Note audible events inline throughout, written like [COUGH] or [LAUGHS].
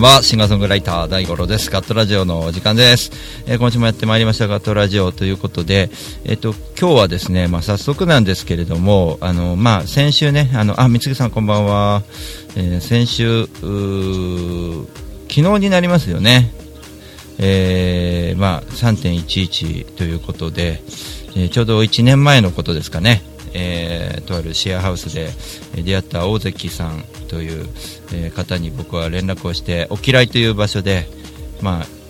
んは。シンガーソングライター大五郎です。ガットラジオのお時間です。えー、今週もやってまいりましたガットラジオということで、えっ、ー、と、今日はですね、まあ、早速なんですけれども、あの、まあ、先週ね、あの、あ、三木さんこんばんは。えー、先週、昨日になりますよね。えー、まあ、3.11ということで、えちょうど1年前のことですかね。え、とあるシェアハウスで出会った大関さんという、え、方に僕は連絡をしてお嫌いという場所でまあ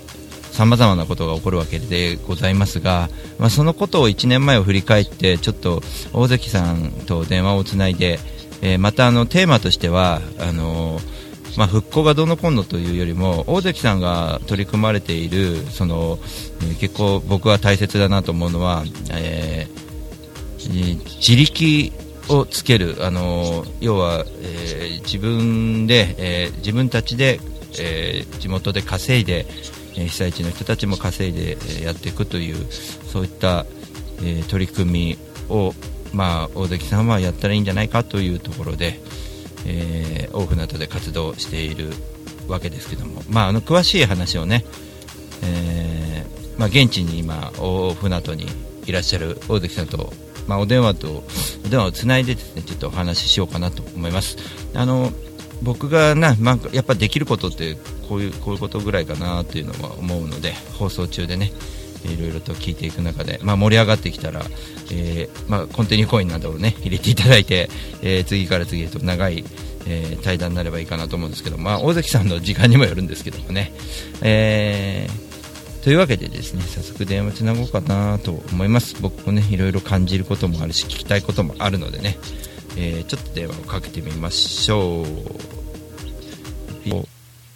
さまざまなことが起こるわけでございますが、まあ、そのことを1年前を振り返ってちょっと大関さんと電話をつないで、え、またあのテーマとしてはあのまあ、復興がどうのこうのというよりも大関さんが取り組まれているその、え、結構僕は大切だなと思うのは、えー自力をつける、あの要は、えー、自分で、えー、自分たちで、え、地元で稼いで、え被災地の人たちも稼いで、やっていくというそういった、え取り組みを、まあ、大関さんはやったらいいんじゃないかというところで、えー、大船渡で活動しているわけですけども、まあ、あの詳しい話をね、えまあ、現地に今大船渡にいらっしゃる大関さんとまあ、お電話とお電話をつないでですねちょっとお話ししようかなと思います。あの僕がな、まあ、やっぱできることってこういうこういうことぐらいかなというのは思うので放送中でねいろいろと聞いていく中で、まあ、盛り上がってきたら、えー、まあ、コンティニューコインなどをね入れていただいて、えー、次から次へと長い、えー、対談になればいいかなと思うんですけど、まあ、大関さんの時間にもよるんですけどもね、えーというわけでですね早速電話つなごうかなと思います。僕もねいろいろ感じることもあるし聞きたいこともあるのでね、えー、ちょっと電話をかけてみましょう。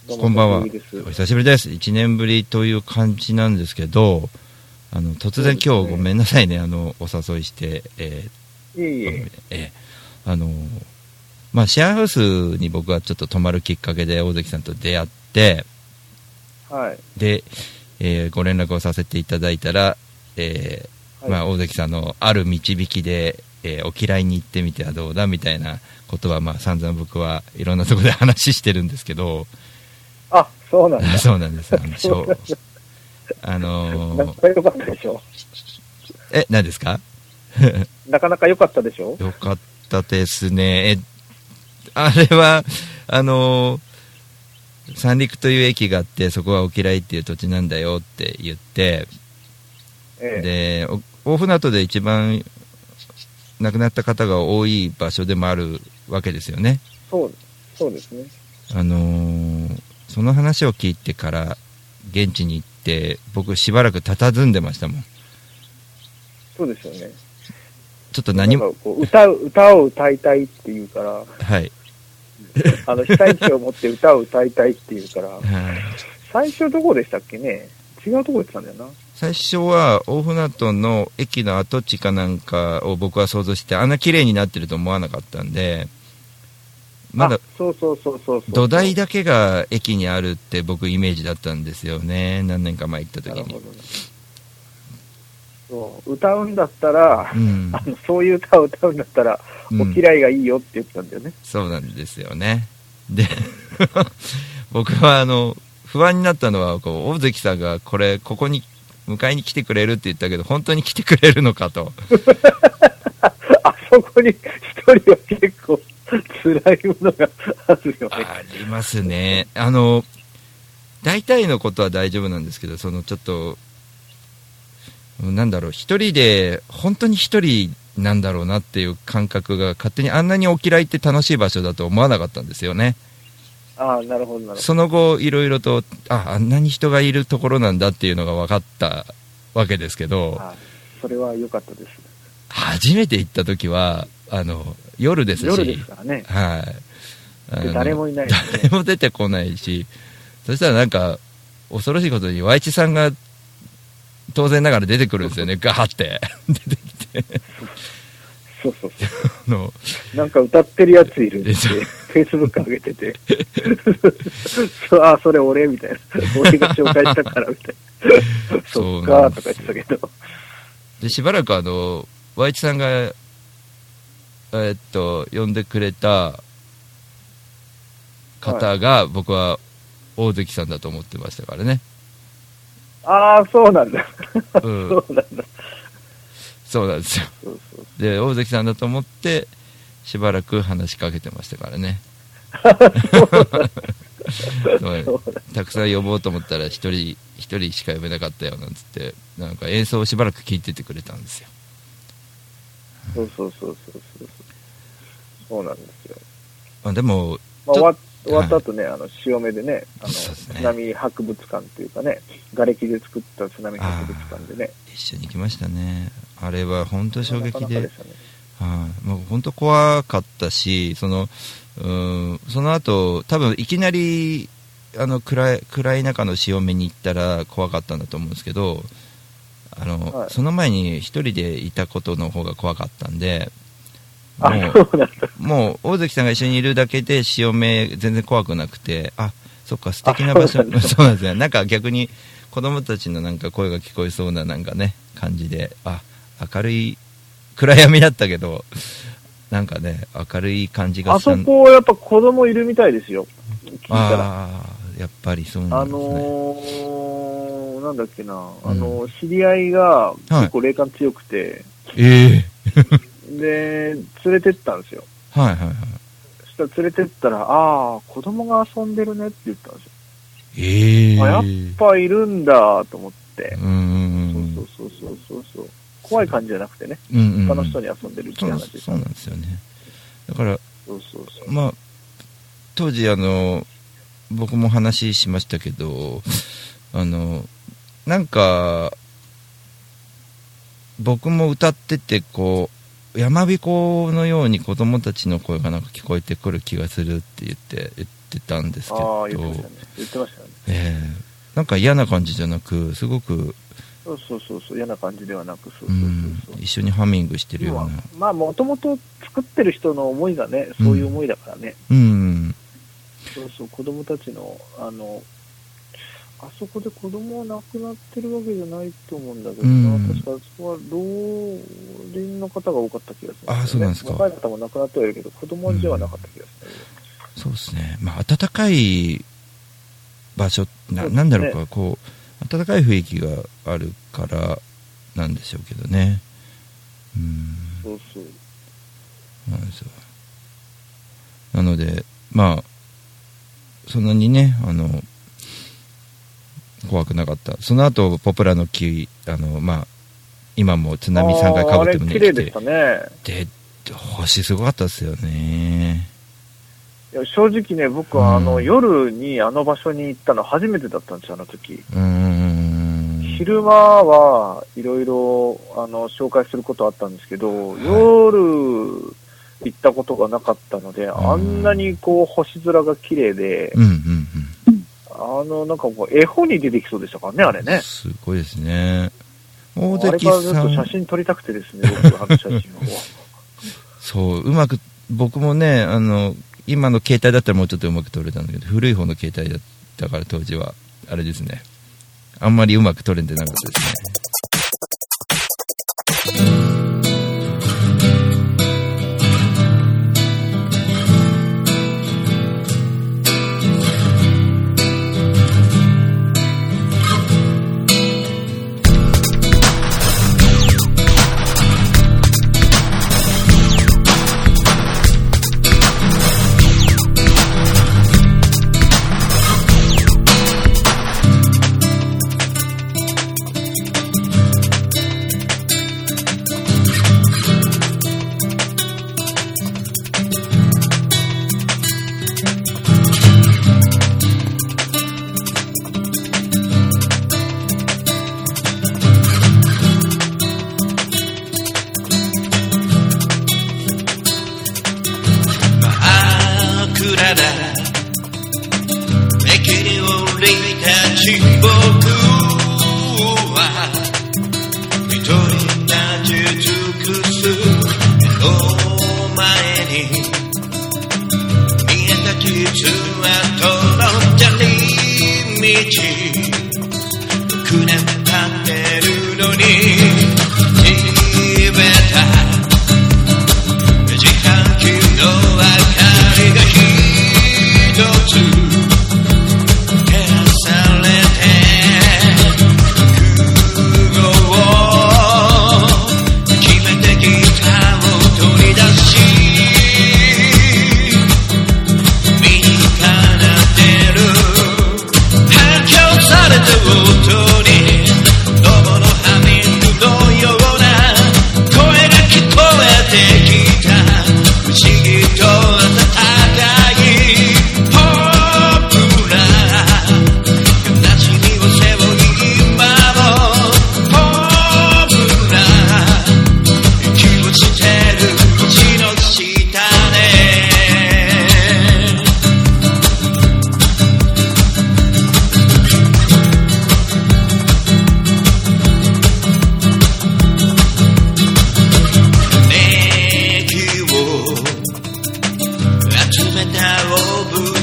こんばんは。お久しぶりです。1年ぶりという感じなんですけどあの突然今日ごめんなさいね。あのお誘いしてえー、えー、あのまあシェアハウスに僕はちょっと泊まるきっかけで大関さんと出会ってはい。でえー、ご連絡をさせていただいたら、えーはい、まあ、大関さんのある導きで、えー、お嫌いに行ってみてはどうだみたいなことは、まあ、散々僕はいろんなところで話してるんですけど、あそうなんだ。[LAUGHS] そうなんです、あの、そ [LAUGHS] うあのー、仲良かったでしょ。え、何ですか？[LAUGHS] なかなか良かったでしょ。よかったですね。え、あれは、あのー三陸という駅があってそこはお嫌いっていう土地なんだよって言って、ええ、で大船渡で一番亡くなった方が多い場所でもあるわけですよね。そうそうですね。あのー、その話を聞いてから現地に行って僕しばらく佇んでましたもん。そうですよね。ちょっと何も歌う歌を歌いたいっていうからはい [LAUGHS] あの、被災地を持って歌を歌いたいっていうから、[LAUGHS] 最初どこでしたっけね？違うとこ行ってたんだよな。最初は大船渡の駅の跡地かなんかを僕は想像してあんな綺麗になってると思わなかったんでまだそうそうそうそう土台だけが駅にあるって僕イメージだったんですよね。何年か前行った時に、ね、そう歌うんだったら、うん、あのそういう歌を歌うんだったら、うん、お嫌いがいいよって言ってたんだよね。そうなんですよね。で、[LAUGHS] 僕はあの、不安になったのは、こう、大関さんがこれ、ここに迎えに来てくれるって言ったけど、本当に来てくれるのかと。[LAUGHS] あそこに一人は結構辛いものがあるよね。ありますね。あの、大体のことは大丈夫なんですけど、そのちょっと、なんだろう、一人で、本当に一人なんだろうなっていう感覚が、勝手にあんなにお嫌いって楽しい場所だと思わなかったんですよね。ああ、なるほど、なるほど。その後、いろいろと、あ、あんなに人がいるところなんだっていうのが分かったわけですけど、あそれは良かったです。初めて行った時は、あの、夜ですし、夜ですからね。はい。誰もいない、ね、誰も出てこないし、そしたらなんか、恐ろしいことに、Y 地さんが当然ながら出てくるんですよね、ガーって。[LAUGHS] 出てきて。そうそうそう。あの、なんか歌ってるやついるって、でしょフェイスブック上げてて、そうあ、それ俺みたいな。[LAUGHS] 俺が紹介したからみたいな。そっかとか言ってたけど。で、しばらくあの、和一さんが、えーっと、呼んでくれた方が、僕は大関さんだと思ってましたからね。ああ、そうなんだ。うんそうなんだ。そうなんですよ。そうそう。で、大関さんだと思って、しばらく話しかけてましたからね。[LAUGHS] たくさん呼ぼうと思ったら一人一人しか呼べなかったよなんつってなんか演奏をしばらく聴いててくれたんですよそうそうそうそうそう。そうなんですよ。あでもまあ、終わ終わった後ね、あの、潮目でね、あの、津波博物館っていうかね、瓦礫で作った津波博物館でね。一緒に行きましたね。あれは本当衝撃で。もう本当怖かったしそのうんその後多分いきなりあの暗い暗い中の潮目に行ったら怖かったんだと思うんですけどあの、はい。その前に一人でいたことの方が怖かったんであ、もうそうなんだ。もう大関さんが一緒にいるだけで潮目全然怖くなくてあそっか素敵な場所。あ [LAUGHS] そうなんですね。なんか逆に子供たちのなんか声が聞こえそうななんかね感じであ明るい暗闇だったけどなんかね明るい感じがあしたそこ、やっぱ子供いるみたいですよ。聞いたら。ああやっぱりそうなあんですね、のー、なんだっけな、あの、知り合いが結構霊感強くて、ええで、連れてったんですよ。はいはいはいそしたら連れてったら、ああ、子供が遊んでるねって言ったんですよ。ええあやっぱいるんだと思って。うんうんうんそうそうそうそうそう。怖い感じじゃなくてね、うんうんうん他の人に遊んでるって話です。そうなんですよねだからそうそうそう。まあ、当時あの、僕も話しましたけど、あの、なんか、僕も歌ってて、こう、山彦のように子供たちの声がなんか聞こえてくる気がするって言って、言ってたんですけあどあ、、言ってましたね。言ってましたね。ええなんか嫌な感じじゃなく、すごく、そうそうそうそう、嫌な感じではなく、そううそうそうんそう。一緒にハミングしてるような。まあ、もともと作ってる人の思いがね、そういう思いだからね。うん、そうそう、子供たちの、あの、あそこで子供は亡くなってるわけじゃないと思うんだけどな、うん。確かあそこは老人の方が多かった気がする、あそうなんですか。若い方も亡くなってはいるけど、子供ではなかった気がする、そうですね、まあ、暖かい場所な、なんだろうか、こう、暖かい雰囲気があるからなんでしょうけどね。うん、そうそう。なんですよ。なので、まあ、そんなにね、あの、怖くなかった。その後、ポプラの木、あの、まあ、今も津波3回かぶってもね、綺麗で来してたね。で、星すごかったですよね。いや正直ね、僕はあの、うん夜にあの場所に行ったの初めてだったんですよ、あの時。昼間はいろいろあの紹介することあったんですけど、夜行ったことがなかったので、あんなにこう星空が綺麗で、うんうんうん。あのなんかもう絵本に出てきそうでしたからね、あれね。すごいですね。大あれ関からずっとさん、写真撮りたくてですね、僕あの写真を。[LAUGHS] そう、うまく、僕もね、あの、今の携帯だったらもうちょっとうまく撮れたんだけど、古い方の携帯だったから当時は、あれですね。あんまりうまく撮れてなかったですね。Timbuktu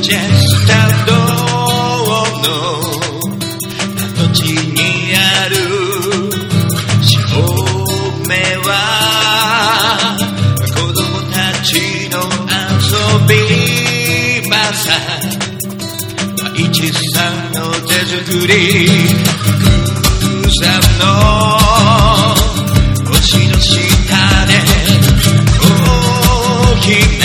ジェスタ道の跡地にある照明は子供たちの遊び場さ大地の手作り空さんの星の下でコーヒー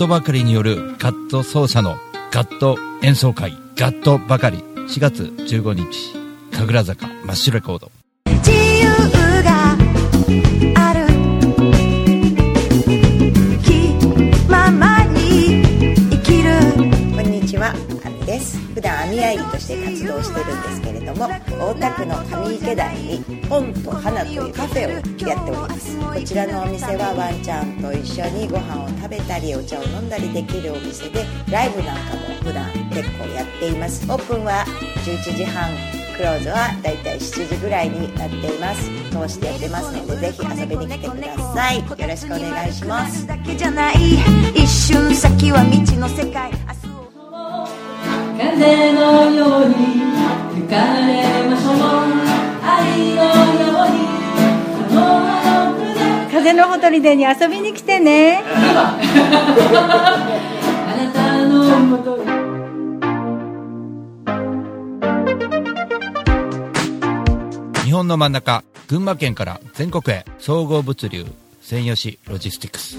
ットばかりによるガット奏者のガット演奏会ガットばかり。4月15日神楽坂マッシュレコードです。普段網あいりとして活動してるんですけれども、大田区の上池台に本と花というカフェをやっております。こちらのお店はワンちゃんと一緒にご飯を食べたりお茶を飲んだりできるお店で、ライブなんかも普段結構やっています。オープンは11時半。クローズはだいたい7時ぐらいになっています通してやってますのでぜひ遊びに来てくださいよろしくお願いします一瞬先は未知の世界風のように吹かれましょう。愛のようにその葉の筆風のほとりでに遊びに来てね。あなたのもとに日本の真ん中群馬県から全国へ総合物流専用紙ロジスティクス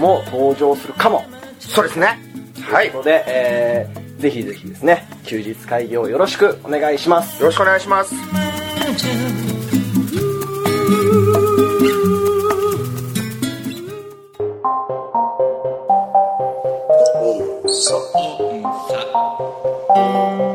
も登場するかも。そうですね。はい。よということで、えーぜひぜひですね、休日会議をよろしくお願いします。ろしくお願いします。第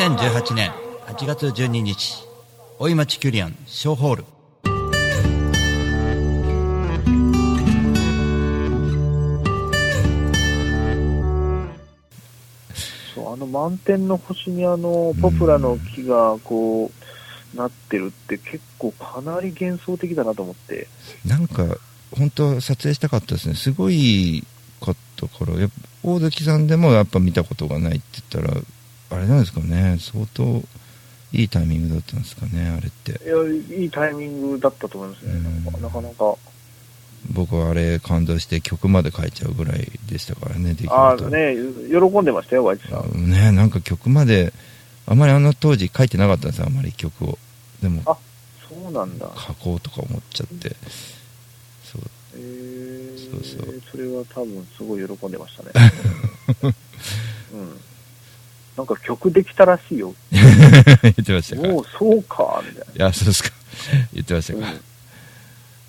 2018年8月12日、大井町キュリアン小ホール。そう、あの満天の星にあの、ポプラの木がこう、なってるって結構かなり幻想的だなと思って。なんか、本当撮影したかったですね。すごいかったから、やっぱ大関さんでもやっぱ見たことがないって言ったら、あれなんですかね、相当いいタイミングだったんですかね、あれって。いや、いいタイミングだったと思いますね。なんかなかなか。僕はあれ感動して曲まで書いちゃうぐらいでしたからね、出来ああ、事。ね、喜んでましたよ、ワイチさん。ねなんか曲まで、あまりあの当時書いてなかったんですよ、あまり曲を。でも、あ、そうなんだ。書こうとか思っちゃって。そう。えー、そうそうそれは多分すごい喜んでましたね。[LAUGHS] うん。なんか曲できたらしいよ。[LAUGHS] 言ってましたかもうそうか、みたいいや、そうですか。[LAUGHS] 言ってましたか。うん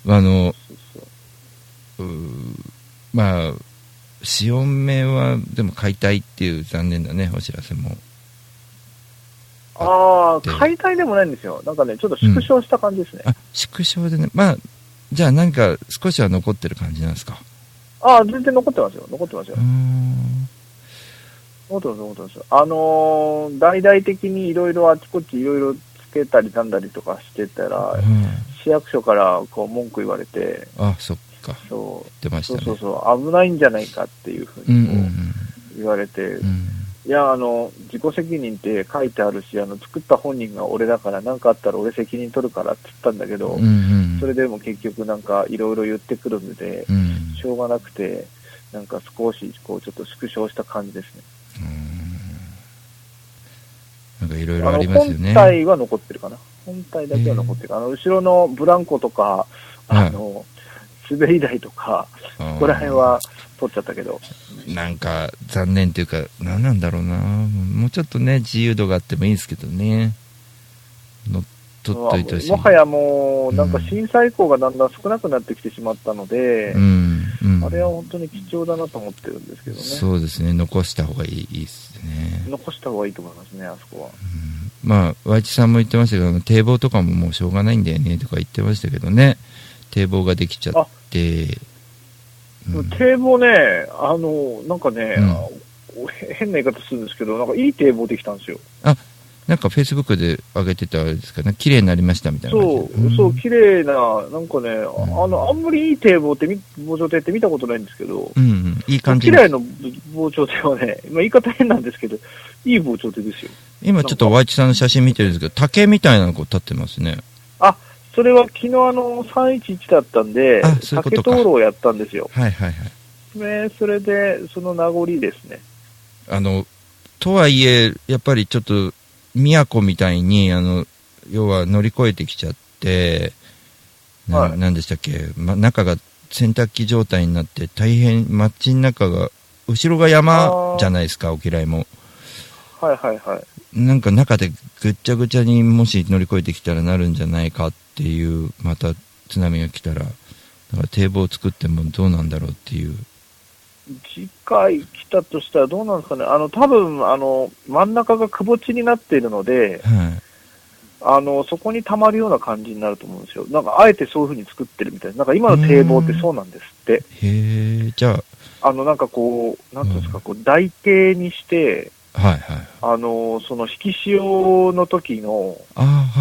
あの、うーまあ、潮目は、でも解体っていう残念だね、お知らせも。な。ああ、で解体でもないんですよ。なんかね、ちょっと縮小した感じですね。あ、縮小でね。まあ、じゃあ何か少しは残ってる感じなんですか。ああ、全然残ってますよ。残ってますようー。ん。残ってます、残ってます。あのー大々的にいろいろあちこちいろいろつけたりなんだりとかしてたら、うん市役所からこう文句言われて、あ、そっか。そう、出ましたね。そうそうそう、危ないんじゃないかっていうふううんうにこうん言われて、うん。いや、あの、自己責任って書いてあるし、あの、作った本人が俺だから、何かあったら俺責任取るからって言ったんだけど、うんうん。それでも結局なんかいろいろ言ってくるので、うん。しょうがなくて、なんか少し、こう、ちょっと縮小した感じですね。なんかいろいろありますよね。本体は残ってるかな。本体だけは残ってるかな。あの、後ろのブランコとか、あの、滑り台とか、ここら辺は取っちゃったけど、なんか残念というか、何なんだろうな。もうちょっとね、自由度があってもいいんですけどね。乗っ取っといてほしい。もはやもう、なんか震災以降がだんだん少なくなってきてしまったので、うん、うん。あれは本当に貴重だなと思ってるんですけどね。そうですね、残した方がいいですね。残した方がいいと思いますね、あそこは。まあ、和一さんも言ってましたけど、堤防とかももうしょうがないんだよねとか言ってましたけどね。堤防ができちゃって。堤防ね、あの、なんかね、変な言い方するんですけど、なんかいい堤防できたんですよ。あ、なんかフェイスブックで上げてたあれですかね。綺麗になりましたみたいな。そう、そう、綺麗な、なんかね、あの、あんまりいい堤防ってみ、防潮堤って見たことないんですけど、うん、うん。いい感じ綺麗な防潮堤はね、まあ言い方変なんですけど、いい防潮堤ですよ。今ちょっと和一さんの写真見てるんですけど、竹みたいなのこう立ってますね。あ、それは昨日あの、311だったんであ、そういう竹灯籠をやったんですよ。はいはいはい。ね、それで、その名残ですね。あの、とはいえ、やっぱりちょっと、都みたいに、あの、要は乗り越えてきちゃって、な,、はいなんでしたっけ、ま、中が洗濯機状態になって、大変、街の中が、後ろが山じゃないですか、沖合も。はいはいはい。なんか中でぐっちゃぐちゃにもし乗り越えてきたらなるんじゃないかっていう、また津波が来たら、だから堤防を作ってもどうなんだろうっていう。次回来たとしたらどうなんですかね。あの、多分、あの、真ん中がくぼ地になっているので、はい。あの、そこに溜まるような感じになると思うんですよ。なんか、あえてそういう風に作ってるみたいな。なんか今の堤防ってそうなんですって。へえ、じゃあの、なんかこう、なんていうんですか、こう、台形にして、あ、はいはい。あの、その引き潮の時の。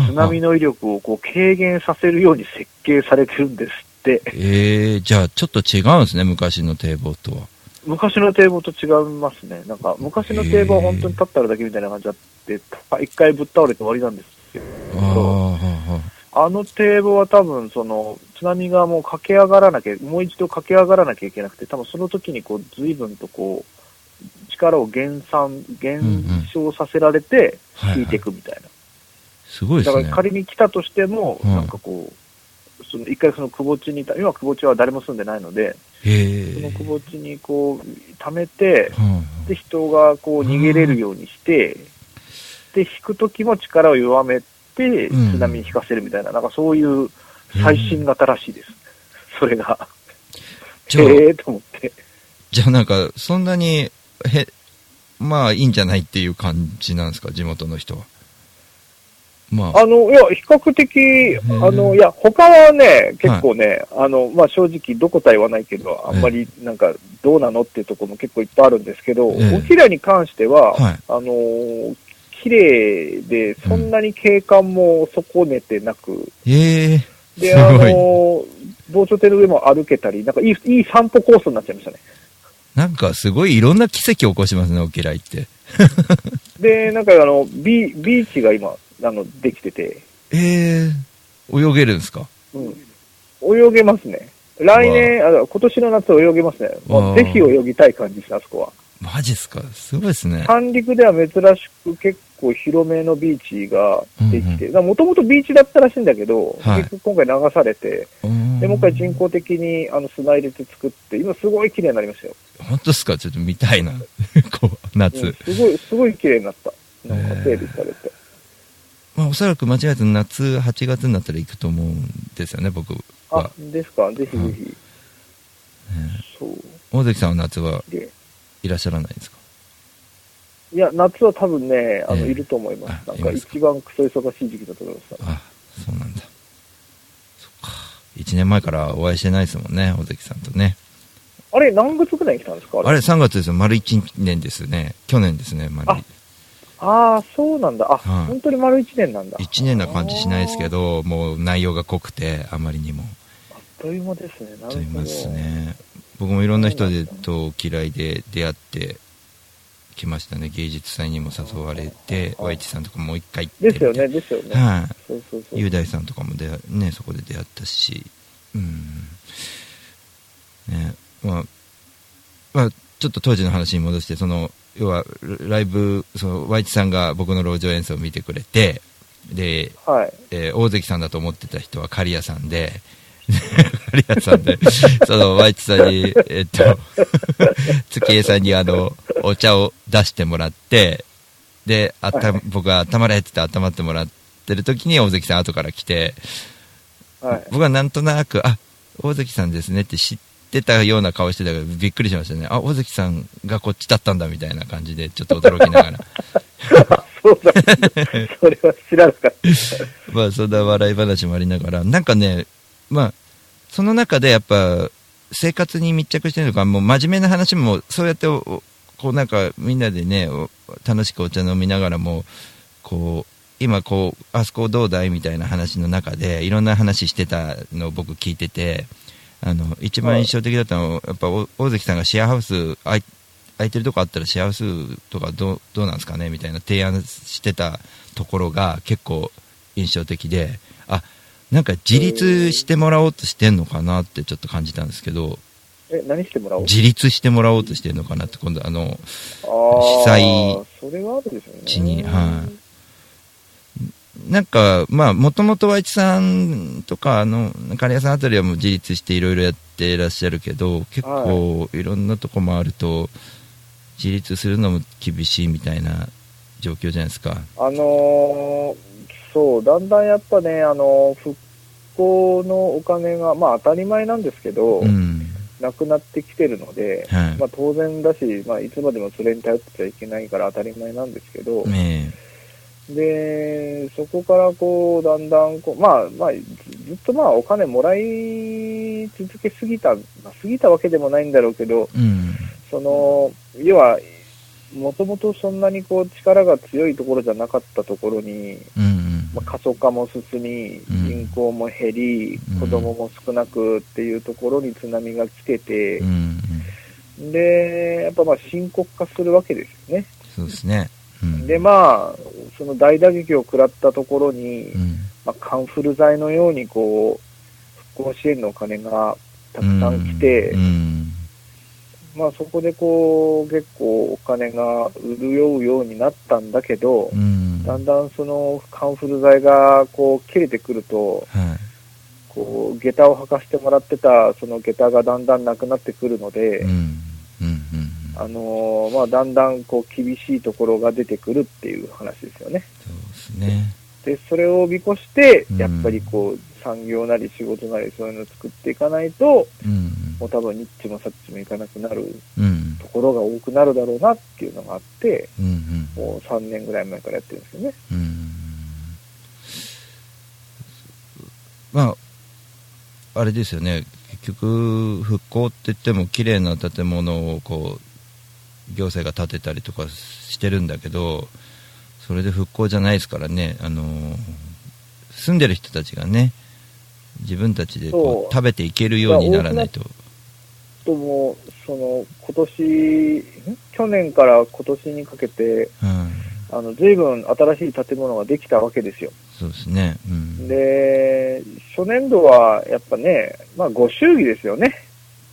津波の威力をこう軽減させるように設計されてるんですって。ええじゃあちょっと違うんですね、昔の堤防とは。昔の堤防と違いますね。なんか、昔の堤防は本当に立ってあるだけみたいな感じだって、一回ぶっ倒れて終わりなんですけああ、ど、はあの堤防は多分、その、津波がもう駆け上がらなきゃ、もう一度駆け上がらなきゃいけなくて、多分その時にこう、随分とこう、力を減産、減少させられて。引いていくみたいな。すごいですね。だから仮に来たとしても、うんなんかこう、その一回そのくぼ地にいた、今くぼ地は誰も住んでないので。そのくぼ地にこう、溜めて、はいで、人がこう逃げれるようにして、で、引くときも力を弱めて、うん津波に引かせるみたいな、なんかそういう最新型らしいです。それが。へえと思って。じゃあなんか、そんなに、へ、まあいいんじゃないっていう感じなんですか、地元の人は。まあ、あの、いや、比較的、あの、いや、他はね、結構ね、あの、まあ、正直、どことは言わないけど、あんまり、なんか、どうなのっていうところも結構いっぱいあるんですけど、ええ。おきらに関しては、はい。あのー、綺麗で、そんなに景観も損ねてなく、ええ。で、あのー、防潮堤の上も歩けたり、なんかいい、いい散歩コースになっちゃいましたね。なんかすごいいろんな奇跡を起こしますね、沖合って。で、なんかあの、ビビーチが今、あの、できてて、ええ泳げるんですか？うん。泳げますね。来年、あ今年の夏泳げますね。まあ、わあぜひ泳ぎたい感じです、あそこは。マジっすか？すごいですね。三陸では珍しく結構広めのビーチができて、うんもともとビーチだったらしいんだけど、はい結局今回流されて、うんで、もう一回人工的にあの砂入れて作って、今すごい綺麗になりましたよ。本当ですか？ちょっと見たいな。[LAUGHS] こう、夏。うん、すごい、すごい綺麗になった。なんか整備されて。まあおそらく間違えず夏、8月になったら行くと思うんですよね、僕あは。、ですか？ぜひぜひ。そう。大関さんは夏はでいらっしゃらないんですか？いや、夏は多分ね、あの、ええいると思います。なんか一番クソ忙しい時期だと思います。あ、そうなんだ。そっか。1年前からお会いしてないですもんね、大関さんとね。あれ、何月ぐらいに来たんですか？あれあれ、3月ですよ。丸1年ですね。去年ですね、丸あああ、そうなんだ。あ、はい本当に丸一年なんだ。1年な感じしないですけど、もう内容が濃くて、あまりにも。あっという間ですね。なるほど。と言いますね。僕もいろんな人でと嫌いで出会ってきましたね。芸術祭にも誘われて、あ Y さんとかもう一回行ってですよね、ですよね。雄大さんとかも出会ね、そこで出会ったし、うん。ね、まあ、まあ、ちょっと当時の話に戻して、その、要は、ライブ、その、ワイチさんが僕の路上演奏を見てくれて、で、はい。えー大関さんだと思ってた人は刈谷さんで、[LAUGHS] 刈谷さんで、[LAUGHS] その、ワイチさんに、えっと、[LAUGHS] 月江さんにあの、お茶を出してもらって、で、あた、はい僕が頭らへって温まってもらってる時に大関さん後から来て、はい。僕はなんとなく、あ、大関さんですねって知ってたような顔してたからびっくりしましたね。あ、大関さんがこっちだったんだみたいな感じで、ちょっと驚きながら。[LAUGHS] そうだ。それは知らなかった。[LAUGHS] まあ、そんな笑い話もありながら、なんかね、まあ、その中でやっぱ、生活に密着してるのか、もう真面目な話も、そうやってこうなんかみんなでね、お楽しくお茶飲みながらも、こう、今こう、あそこどうだいみたいな話の中で、いろんな話してたのを僕聞いてて、あの、一番印象的だったのは、やっぱお大関さんがシェアハウス、空い空いてるとこあったらシェアハウスとかどうどうなんですかねみたいな提案してたところが結構印象的で、あ、なんか自立してもらおうとしてんのかなってちょっと感じたんですけど、え、何してもらおう？自立してもらおうとしてるのかなって今度あの、あー被災それはあるでしょうね。地にはいなんか、まあ、もともと和一さんとか、あの、カレーさんあたりはもう自立していろいろやってらっしゃるけど、結構いろんなとこもあると、自立するのも厳しいみたいな状況じゃないですか。あのーそう、だんだんやっぱね、あのー復興のお金が、まあ当たり前なんですけど、うん。なくなってきてるので、はいまあ、当然だし、まあ、いつまでもそれに頼ってちゃいけないから当たり前なんですけど、えで、そこからこう、だんだんこう、まあ、まあ、ずずっとまあ、お金もらい続けすぎた、まあ、過ぎたわけでもないんだろうけど、えうん。その、要は、もともとそんなにこう、力が強いところじゃなかったところに、うんうん。まあ、過疎化も進み、うん人口も減り、うん子供も少なくっていうところに津波が来ててう、んうん。で、やっぱまあ深刻化するわけですよね。そうですね。うん。で、まあ、その大打撃を食らったところに、うん。まあ、カンフル剤のようにこう、復興支援のお金がたくさん来て、うん。まあそこでこう、結構お金が潤うようになったんだけど、うん。だんだんそのカンフル剤がこう切れてくると、はい。こう、下駄を履かせてもらってた、その下駄がだんだんなくなってくるので、うん。うん。うん。あのーまあ、だんだんこう厳しいところが出てくるっていう話ですよね。そうですね。で、それを見越してう、んやっぱりこう、産業なり仕事なりそういうのを作っていかないと、うん。もう多分ニッチもサッチもいかなくなるうん。ところが多くなるだろうなっていうのがあって、うん。うん。もう3年ぐらい前からやってるんですよね。うんまあ、あれですよね、結局、復興って言っても、綺麗な建物をこう行政が建てたりとかしてるんだけど、それで復興じゃないですからね、あの住んでる人たちがね、自分たちでこそうう食べていけるようにならないと。とも、その、今年、ん？去年から今年にかけて、うん、あの、随分新しい建物ができたわけですよ。そうですね。うん。で、初年度はやっぱね、まあご祝儀ですよね。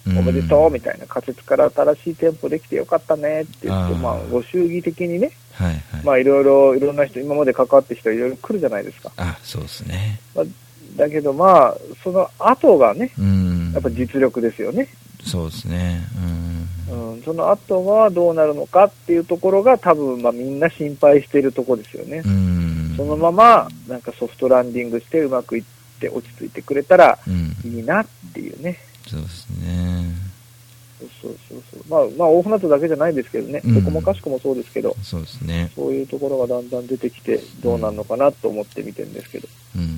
うんおめでとうみたいな、仮設から新しい店舗できてよかったねって言って、まあご祝儀的にね、はいはい。まあいろいろ、いろんな人、今まで関わってる人いろいろ来るじゃないですか。あ、そうですね。だけどまあ、その後がね、うん。やっぱ実力ですよね。そうですね。うん。うん、その後はどうなるのかっていうところが多分まあみんな心配しているところですよね。うん。そのままなんかソフトランディングしてうまくいって落ち着いてくれたらうん。いいなっていうね。そうですね。そうそうそうそう。まあ、まあ大船渡だけじゃないですけどね。うんどこもかしこもそうですけど、そうですね。そういうところがだんだん出てきてどうなるのかなと思って見てるんですけど。うん。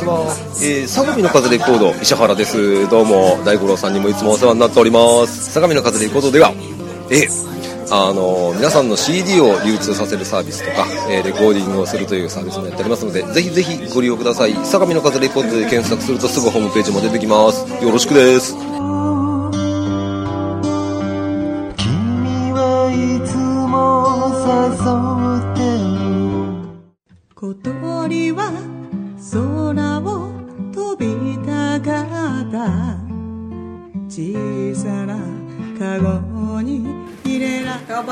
ちは、えー、相模の風レコード石原です。どうも大五郎さんにもいつもお世話になっております。相模の風レコードではえあの皆さんの CD を流通させるサービスとか、えーレコーディングをするというサービスもやっておりますのでぜひぜひご利用ください。相模の風レコードで検索するとすぐホームページも出てきます。よろしくです。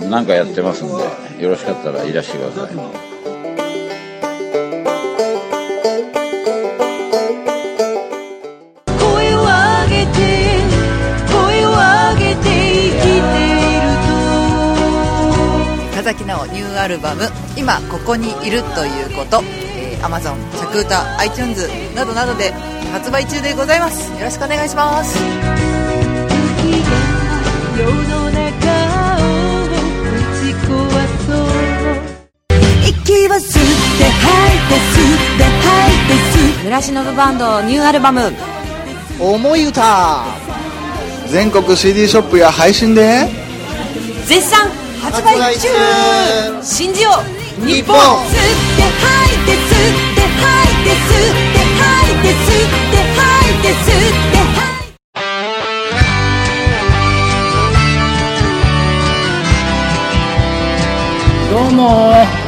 何かやってますんでよろしかったらいらしてください。声を上げて声を上げて生きている田崎直ニューアルバム「今ここにいるということ」えー、Amazon 着歌 iTunes などなどで発売中でございます。よろしくお願いします息を吸って吐いて吸って吐いて吸村忍バンドニューアルバム「思い歌」全国 CD ショップや配信で。絶賛。発売中。信じよう日本。吸って吐いて吸って吐いて吸って吐いて吸って吐いて吸って吐いてどうも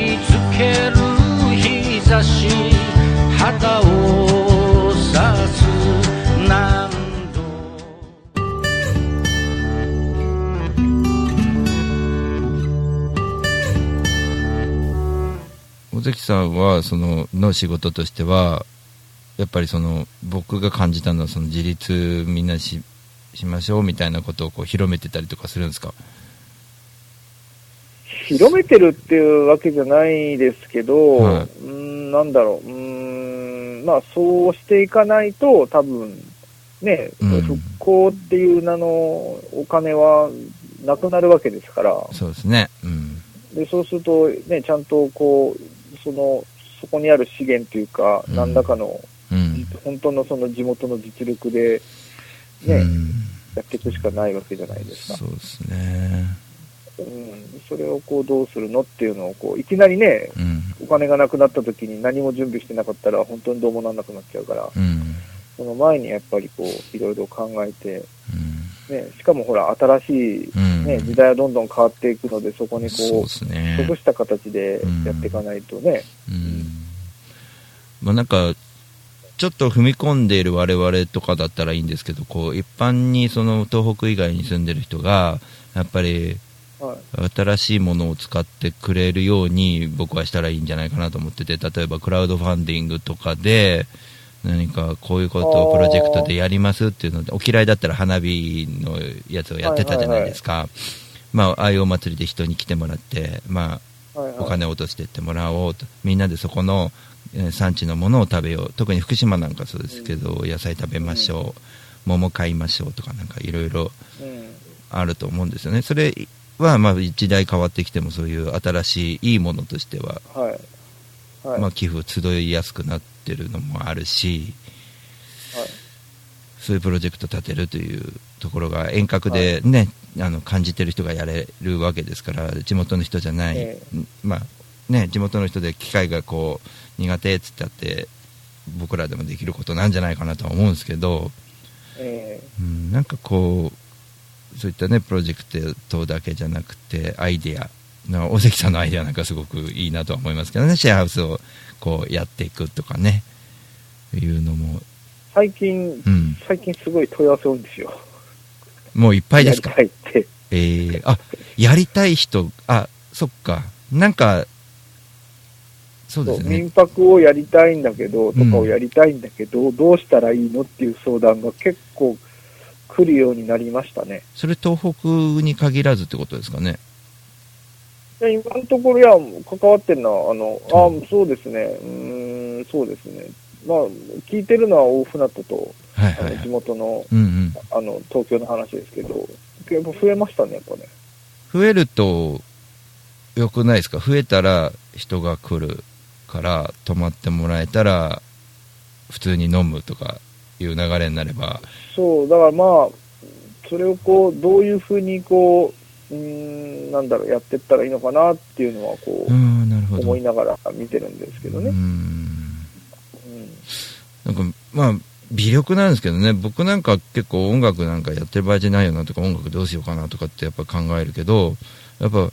さんはそのの仕事としてはやっぱりその僕が感じたのはその自立みんなししましょうみたいなことをこう広めてたりとかするんですか？広めてるっていうわけじゃないですけど、はうーん、なんだろう、うーん、まあそうしていかないと、多分ね、うん。復興っていう名のお金はなくなるわけですから、そうですね。うん。でそうすると、ね、ちゃんとこう、その、そこにある資源というか、うん。何らかの、うん。本当のその地元の実力で、ね、やっていくしかないわけじゃないですか。そうですね。うん、それをこうどうするのっていうのをこういきなりね、うん。お金がなくなった時に何も準備してなかったら本当にどうもなんなくなっちゃうから、うん。その前にやっぱりこういろいろ考えて、ね、しかもほら新しい、ねうん。時代はどんどん変わっていくのでそこにこうですね。即した形でやっていかないとね、まあなんかちょっと踏み込んでいる我々とかだったらいいんですけどこう一般にその東北以外に住んでる人がやっぱりはい。新しいものを使ってくれるように僕はしたらいいんじゃないかなと思ってて、例えばクラウドファンディングとかで、何かこういうことをプロジェクトでやりますっていうので、お嫌いだったら花火のやつをやってたじゃないですか。まあ、ああいうお祭りで人に来てもらって、まあ、はいはいお金を落としてってもらおうと。みんなでそこの、えー産地のものを食べよう。特に福島なんかそうですけど、野菜食べましょう。桃買いましょうとかなんかいろいろうん。あると思うんですよね。それは、まあ、時代変わってきてもそういう新しいいいものとしては、はい。はい。まあ、寄付集いやすくなってるのもあるし、はいそういうプロジェクト立てるというところが遠隔でね、あの感じてる人がやれるわけですから地元の人じゃない、えんまあね、地元の人で機械がこう苦手っつったって僕らでもできることなんじゃないかなとは思うんですけど、えうん、なんかこうそういったねプロジェクトだけじゃなくてアイデアな大関さんのアイデアなんかすごくいいなとは思いますけどね。シェアハウスをこうやっていくとかね。いうのも。最近、うん。最近すごい問い合わせ多いんですよ。もういっぱいですか？やりたいって。えー、あやりたい人あそっか。なんかそうですね。民泊をやりたいんだけど、とかをやりたいんだけど、どうしたらいいのっていう相談が結構来るようになりましたね。それ東北に限らずってことですかね。で今のところ、いや、関わってるのは、あの、あそうですね、うーん、そうですね。まあ、聞いてるのは大船渡と、はい。あの地元の、うんうん。あの、東京の話ですけど、やっぱ増えましたね、やっぱね。増えると良くないですか？増えたら人が来るから泊まってもらえたら普通に飲むとかいう流れになれば。そう、だからまあ、それをこう、どういうふうにこう、うーん、なんだろう、やってったらいいのかなっていうのは、こう、思いながら見てるんですけどね。なんかまあ微力なんですけどね。僕なんか結構音楽なんかやってる場合じゃないよなとか音楽どうしようかなとかってやっぱ考えるけどやっぱ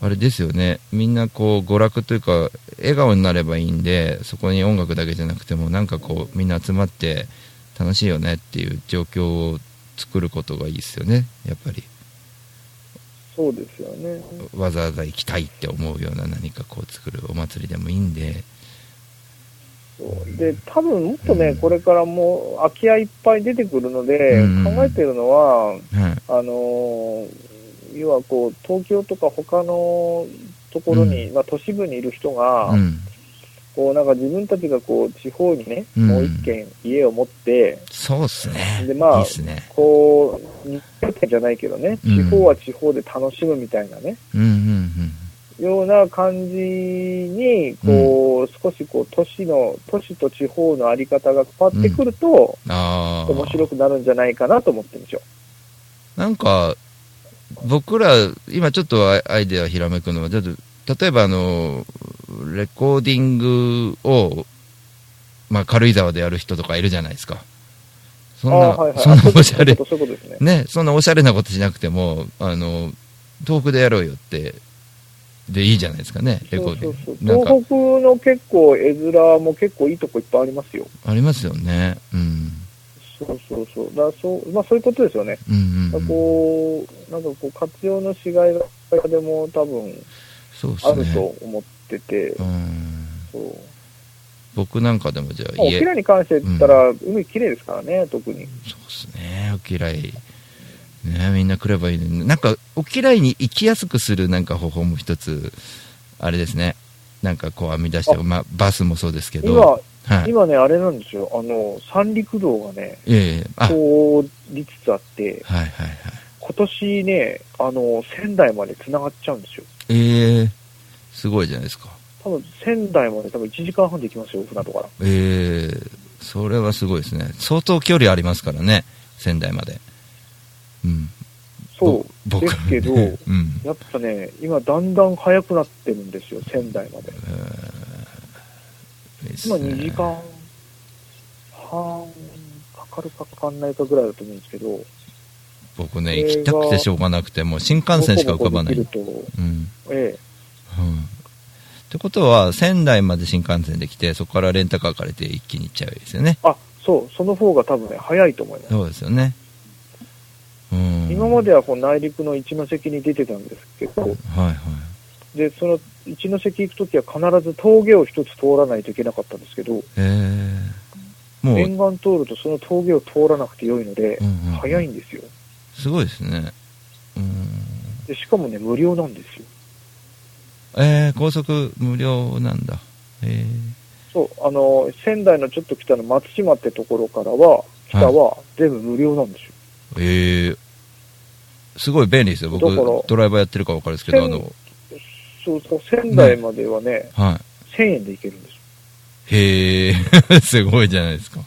あれですよね。みんなこう娯楽というか笑顔になればいいんでそこに音楽だけじゃなくてもなんかこうみんな集まって楽しいよねっていう状況を作ることがいいですよね。やっぱりそうですよね。わざわざ行きたいって思うような何かこう作るお祭りでもいいんで。で、多分もっとね、これからもう空き家いっぱい出てくるので、うん。考えてるのは、はい。あのー要はこう、東京とか他のところに、まあ都市部にいる人が、うんこうなんか自分たちがこう地方にね、うん。もう一軒家を持って、そうっすね。でまあいいね。こう、日本じゃないけどね、うん。地方は地方で楽しむみたいなね、うんうんような感じに、こう、少しこう、都市の、都市と地方のあり方が変わってくると、うん。ああ面白くなるんじゃないかなと思ってるんですよ。なんか、僕ら、今ちょっとアイアイデアひらめくのは、ちょっと例えばあの、レコーディングを、まあ、軽井沢でやる人とかいるじゃないですか。そんな、あはいはいそんなおしゃれそういうことそういうことですね、そんなおしゃれなことしなくても、あの、遠くでやろうよって、でいいじゃないですかね、レコーディング。なんか、東北の結構絵面も結構いいとこいっぱいありますよ。ありますよね。うん。そうそうそう。だそう、まあそういうことですよね。うんうんだからこう、なんかこう、活用のしがいがでも多分、そうですあるね。と思ってて、うん。そう。僕なんかでもじゃあ家、嫌いに関して言ったら、海綺麗ですからね、特に。ね、お嫌い。ね、みんな来ればいいのに。なんか、お嫌いに行きやすくするなんか方法も一つ、あれですね。なんかこう編み出して、まあ、バスもそうですけど。今、はい。今ね、あれなんですよ。あの、三陸道がね、ええ通りつつあって、はいはい。今年ね、あの、仙台まで繋がっちゃうんですよ。ええすごいじゃないですか。多分、仙台まで多分1時間半で行きますよ、船とから。ええそれはすごいですね。相当距離ありますからね、仙台まで。うん。そう。僕ですけど、[LAUGHS] うん。やっぱね、今だんだん早くなってるんですよ、仙台まで。今2時間半かかるかかかんないかぐらいだと思うんですけど、僕ね、行きたくてしょうがなくて、もう新幹線しか浮かばない。ボコボコできるとうん。えうん。ってことは、仙台まで新幹線で来て、そこからレンタカー借りて一気に行っちゃうですよね。えあ、そう、その方が多分ね、早いと思います。そうですよね。うん。今まではこう内陸の一ノ関に出てたんですけど、はいはい。で、その一ノ関行くときは必ず峠を一つ通らないといけなかったんですけど、ええも沿う、岸通るとその峠を通らなくて良いので、うんうん早いんですよ。すごいですね。うん。で、しかもね、無料なんですよ。えー、高速無料なんだ。えそう、あの、仙台のちょっと北の松島ってところからは、北は全部無料なんですよ。ー、えー、すごい便利ですよ。僕ドライバーやってるから分かるんですけど、あの、そうそう、仙台まではね、は1000円で行けるんですよ。い。へえ、すごいじゃないですか。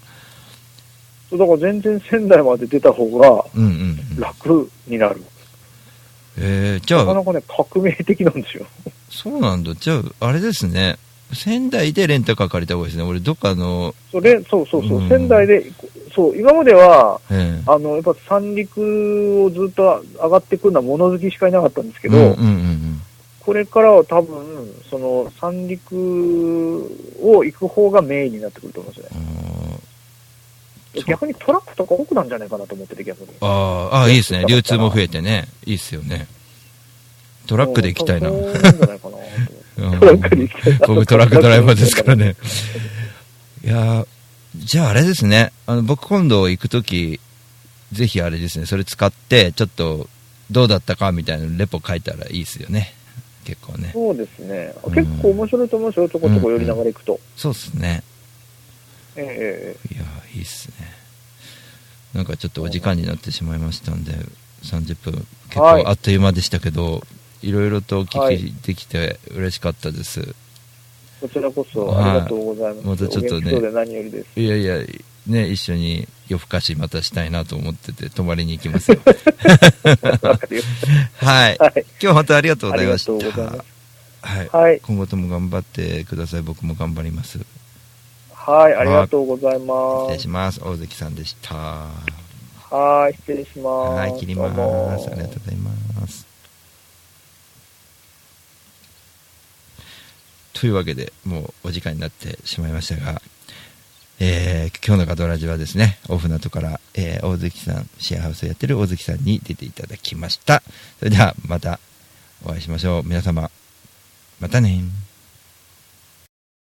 そうだから全然仙台まで出た方がうんうん。楽になる。えー、じゃあ、なかなかね、革命的なんですよ。そうなんだ。じゃあ、あれですね。仙台でレンタカー借りた方がいいですね。俺、どっかの、それ、そうそうそう、うん仙台で、そう、今までは、えあの、やっぱ三陸をずっと上がってくるのは物好きしかいなかったんですけど、うんうんうんこれからは多分、その三陸を行く方がメインになってくると思うんですよね。逆にトラックとか多くなんじゃないかなと思ってて、逆に。あーあー、いいですね。流通も増えてね。いいっすよね。トラックで行きたいな。そうなんじゃないかなうんトラックで行きたいな僕トラックドライバーですからね。いやーじゃああれですね。あの、僕今度行くとき、ぜひあれですね。それ使って、ちょっと、どうだったかみたいなレポ書いたらいいですよね。結構ね。そうですね。結構面白いと思うんですよ、ちょこちょこ寄りながら行くと。そうっすね。ええいやーいいっすね。なんかちょっとお時間になってしまいましたんで、30分、結はい構あっという間でしたけど、いろいろとおはい聞きできて嬉しかったです。こちらこそはいありがとうございます。またちょっとねお元気そうで何よりです。いやいや、ね、一緒に夜更かしまたしたいなと思ってて、泊まりに行きますよ。[LAUGHS] はい。今日本当ありがとうございました。はい。はい今後とも頑張ってください。僕も頑張ります。はい、ありがとうございます。失礼します。大関さんでした。はい、失礼します。はい、切ります。ありがとうございます。というわけで、もうお時間になってしまいましたが、えー今日のガトラジはですね、オフナトから、えー大関さん、シェアハウスをやってる大関さんに出ていただきました。それでは、またお会いしましょう。皆様、またね